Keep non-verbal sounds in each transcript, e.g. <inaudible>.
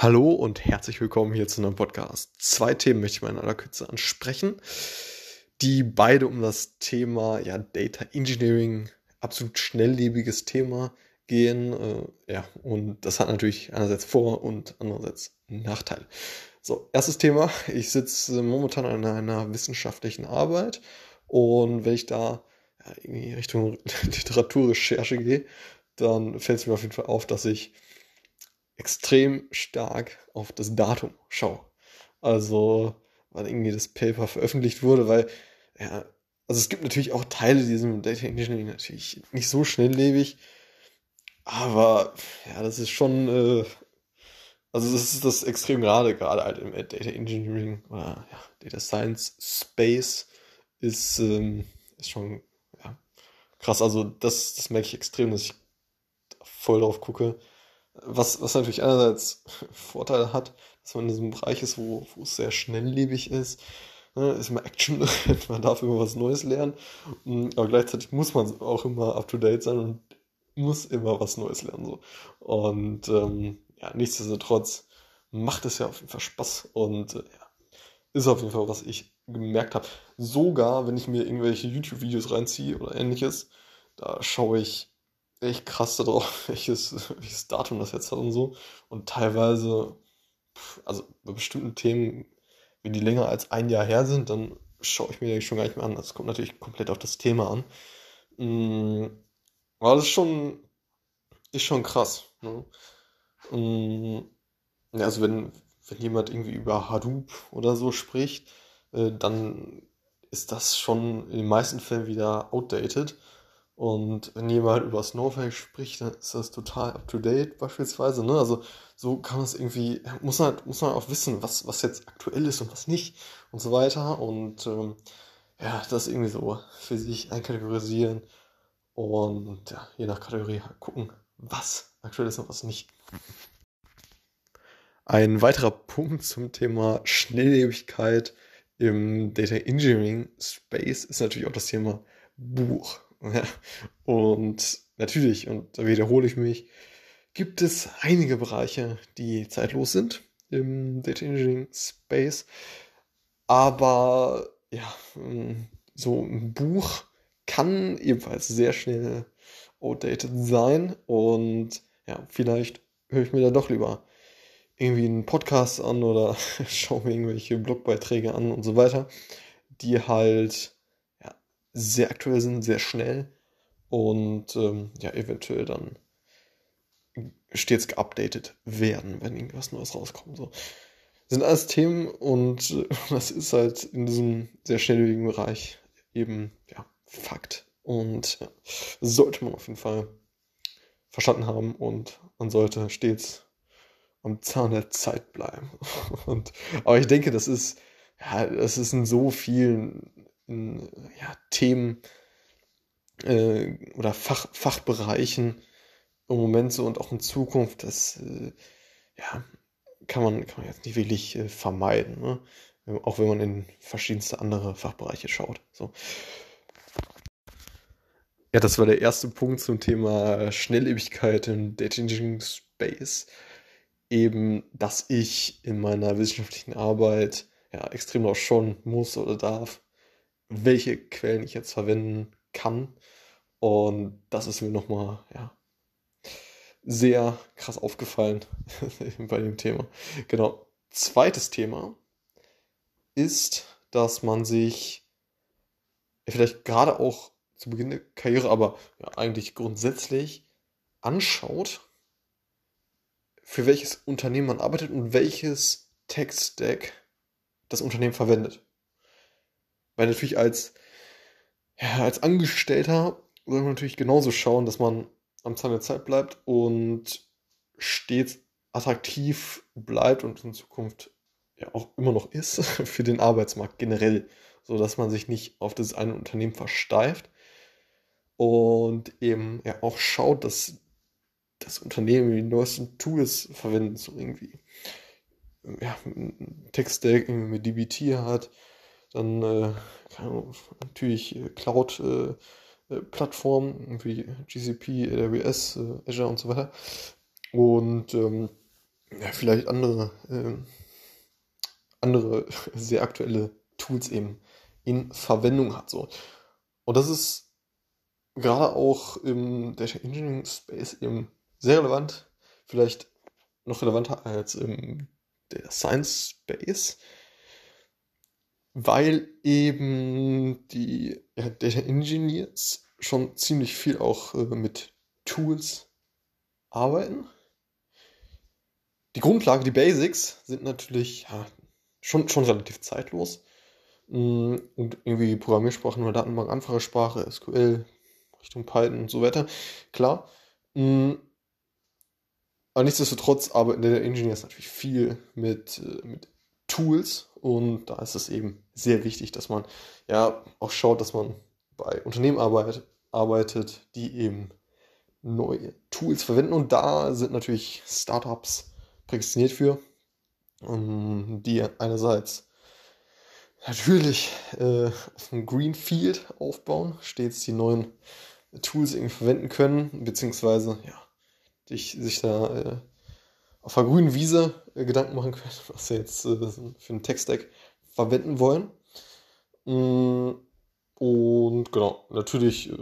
Hallo und herzlich willkommen hier zu einem Podcast. Zwei Themen möchte ich mal in aller Kürze ansprechen, die beide um das Thema ja, Data Engineering, absolut schnelllebiges Thema gehen. Äh, ja, und das hat natürlich einerseits Vor- und andererseits Nachteile. So, erstes Thema. Ich sitze momentan an einer wissenschaftlichen Arbeit und wenn ich da ja, irgendwie Richtung <laughs> Literaturrecherche gehe, dann fällt es mir auf jeden Fall auf, dass ich extrem stark auf das Datum schaue. Also, wann irgendwie das Paper veröffentlicht wurde, weil, ja, also es gibt natürlich auch Teile, die sind Data Engineering natürlich nicht so schnelllebig, aber ja, das ist schon, äh, also das ist das extrem gerade, gerade halt im Data Engineering oder ja, Data Science Space ist, ähm, ist schon ja, krass. Also das, das merke ich extrem, dass ich voll drauf gucke was, was natürlich einerseits <laughs> Vorteile hat, dass man in diesem Bereich ist, wo, wo es sehr schnelllebig ist. Ne, ist immer Action <laughs> drin, man darf immer was Neues lernen. Mm, aber gleichzeitig muss man auch immer up to date sein und muss immer was Neues lernen. So. Und ähm, ja, nichtsdestotrotz macht es ja auf jeden Fall Spaß und äh, ja, ist auf jeden Fall, was ich gemerkt habe. Sogar, wenn ich mir irgendwelche YouTube-Videos reinziehe oder ähnliches, da schaue ich echt krass darauf, <laughs> welches, welches Datum das jetzt hat und so. Und teilweise, also bei bestimmten Themen, wenn die länger als ein Jahr her sind, dann schaue ich mir die schon gar nicht mehr an. Das kommt natürlich komplett auf das Thema an. Mm, aber das ist schon, ist schon krass. Ne? Mm, also wenn, wenn jemand irgendwie über Hadoop oder so spricht, äh, dann ist das schon in den meisten Fällen wieder outdated. Und wenn jemand über Snowflake spricht, dann ist das total up to date beispielsweise. Ne? Also so kann man es irgendwie, muss man, muss man auch wissen, was, was jetzt aktuell ist und was nicht und so weiter. Und ähm, ja, das irgendwie so für sich einkategorisieren und ja, je nach Kategorie halt gucken, was aktuell ist und was nicht. Ein weiterer Punkt zum Thema Schnelllebigkeit im Data Engineering Space ist natürlich auch das Thema Buch. Und natürlich, und da wiederhole ich mich, gibt es einige Bereiche, die zeitlos sind im Data Engineering Space. Aber ja, ähm, so ein Buch kann ebenfalls sehr schnell outdated sein. Und ja, vielleicht höre ich mir da doch lieber irgendwie einen Podcast an oder <laughs> schaue mir irgendwelche Blogbeiträge an und so weiter, die halt sehr aktuell sind, sehr schnell und ähm, ja, eventuell dann stets geupdatet werden, wenn irgendwas Neues rauskommt. So. Das sind alles Themen und äh, <laughs> das ist halt in diesem sehr schnelllebigen Bereich eben ja, Fakt. Und ja, sollte man auf jeden Fall verstanden haben und man sollte stets am Zahn der Zeit bleiben. <laughs> Und, aber ich denke, das ist, ja, das ist in so vielen in ja, Themen äh, oder Fach, Fachbereichen im Moment so und auch in Zukunft, das äh, ja, kann man, kann man jetzt nicht wirklich äh, vermeiden. Ne? Auch wenn man in verschiedenste andere Fachbereiche schaut. So. Ja, das war der erste Punkt zum Thema Schnelllebigkeit im Engineering Space. Eben, dass ich in meiner wissenschaftlichen Arbeit ja extrem darauf schauen muss oder darf, welche Quellen ich jetzt verwenden kann. Und das ist mir nochmal, ja, sehr krass aufgefallen <laughs> bei dem Thema. Genau. Zweites Thema ist, dass man sich vielleicht gerade auch zu Beginn der Karriere, aber ja, eigentlich grundsätzlich anschaut, für welches Unternehmen man arbeitet und welches Tech-Stack das Unternehmen verwendet. Weil natürlich als, ja, als Angestellter soll man natürlich genauso schauen, dass man am Zahn der Zeit bleibt und stets attraktiv bleibt und in Zukunft ja auch immer noch ist <laughs> für den Arbeitsmarkt generell, so dass man sich nicht auf das eine Unternehmen versteift und eben ja auch schaut, dass das Unternehmen die neuesten Tools verwendet, so irgendwie ja, Tech-Stack mit DBT hat, dann äh, natürlich äh, Cloud-Plattformen äh, wie GCP, AWS, äh, Azure und so weiter. Und ähm, ja, vielleicht andere, äh, andere <laughs> sehr aktuelle Tools eben in Verwendung hat. So. Und das ist gerade auch im Data Engineering Space eben sehr relevant, vielleicht noch relevanter als im der Science Space, weil eben die ja, Data Engineers schon ziemlich viel auch äh, mit Tools arbeiten. Die Grundlage, die Basics sind natürlich ja, schon, schon relativ zeitlos. Mm, und irgendwie Programmiersprachen oder Datenbank, einfache Sprache, SQL, Richtung Python und so weiter. Klar. Mm, aber nichtsdestotrotz arbeiten Data Engineers natürlich viel mit, äh, mit Tools und da ist es eben sehr wichtig, dass man ja auch schaut, dass man bei Unternehmen arbeitet, arbeitet die eben neue Tools verwenden und da sind natürlich Startups prädestiniert für, die einerseits natürlich äh, auf dem Greenfield aufbauen, stets die neuen Tools irgendwie verwenden können, beziehungsweise ja, dich, sich da äh, auf der grünen Wiese äh, Gedanken machen können, <laughs> was sie jetzt äh, für einen Tech-Stack verwenden wollen. Mm, und genau, natürlich äh,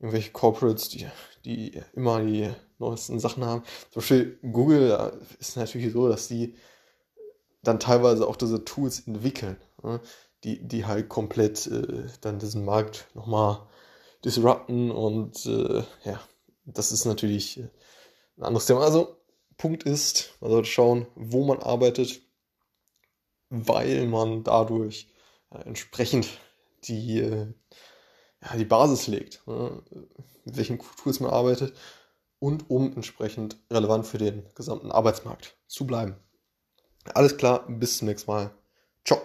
irgendwelche Corporates, die, die immer die neuesten Sachen haben. Zum Beispiel Google da ist natürlich so, dass die dann teilweise auch diese Tools entwickeln, ne? die, die halt komplett dann diesen Markt nochmal disrupten und ja, das ist natürlich ein anderes Thema. Also, Punkt ist, man sollte schauen, wo man arbeitet, weil man dadurch äh, entsprechend die, äh, ja, die Basis legt, ne? mit welchen Tools man arbeitet und um entsprechend relevant für den gesamten Arbeitsmarkt zu bleiben. Alles klar, bis zum nächsten Mal. Ciao.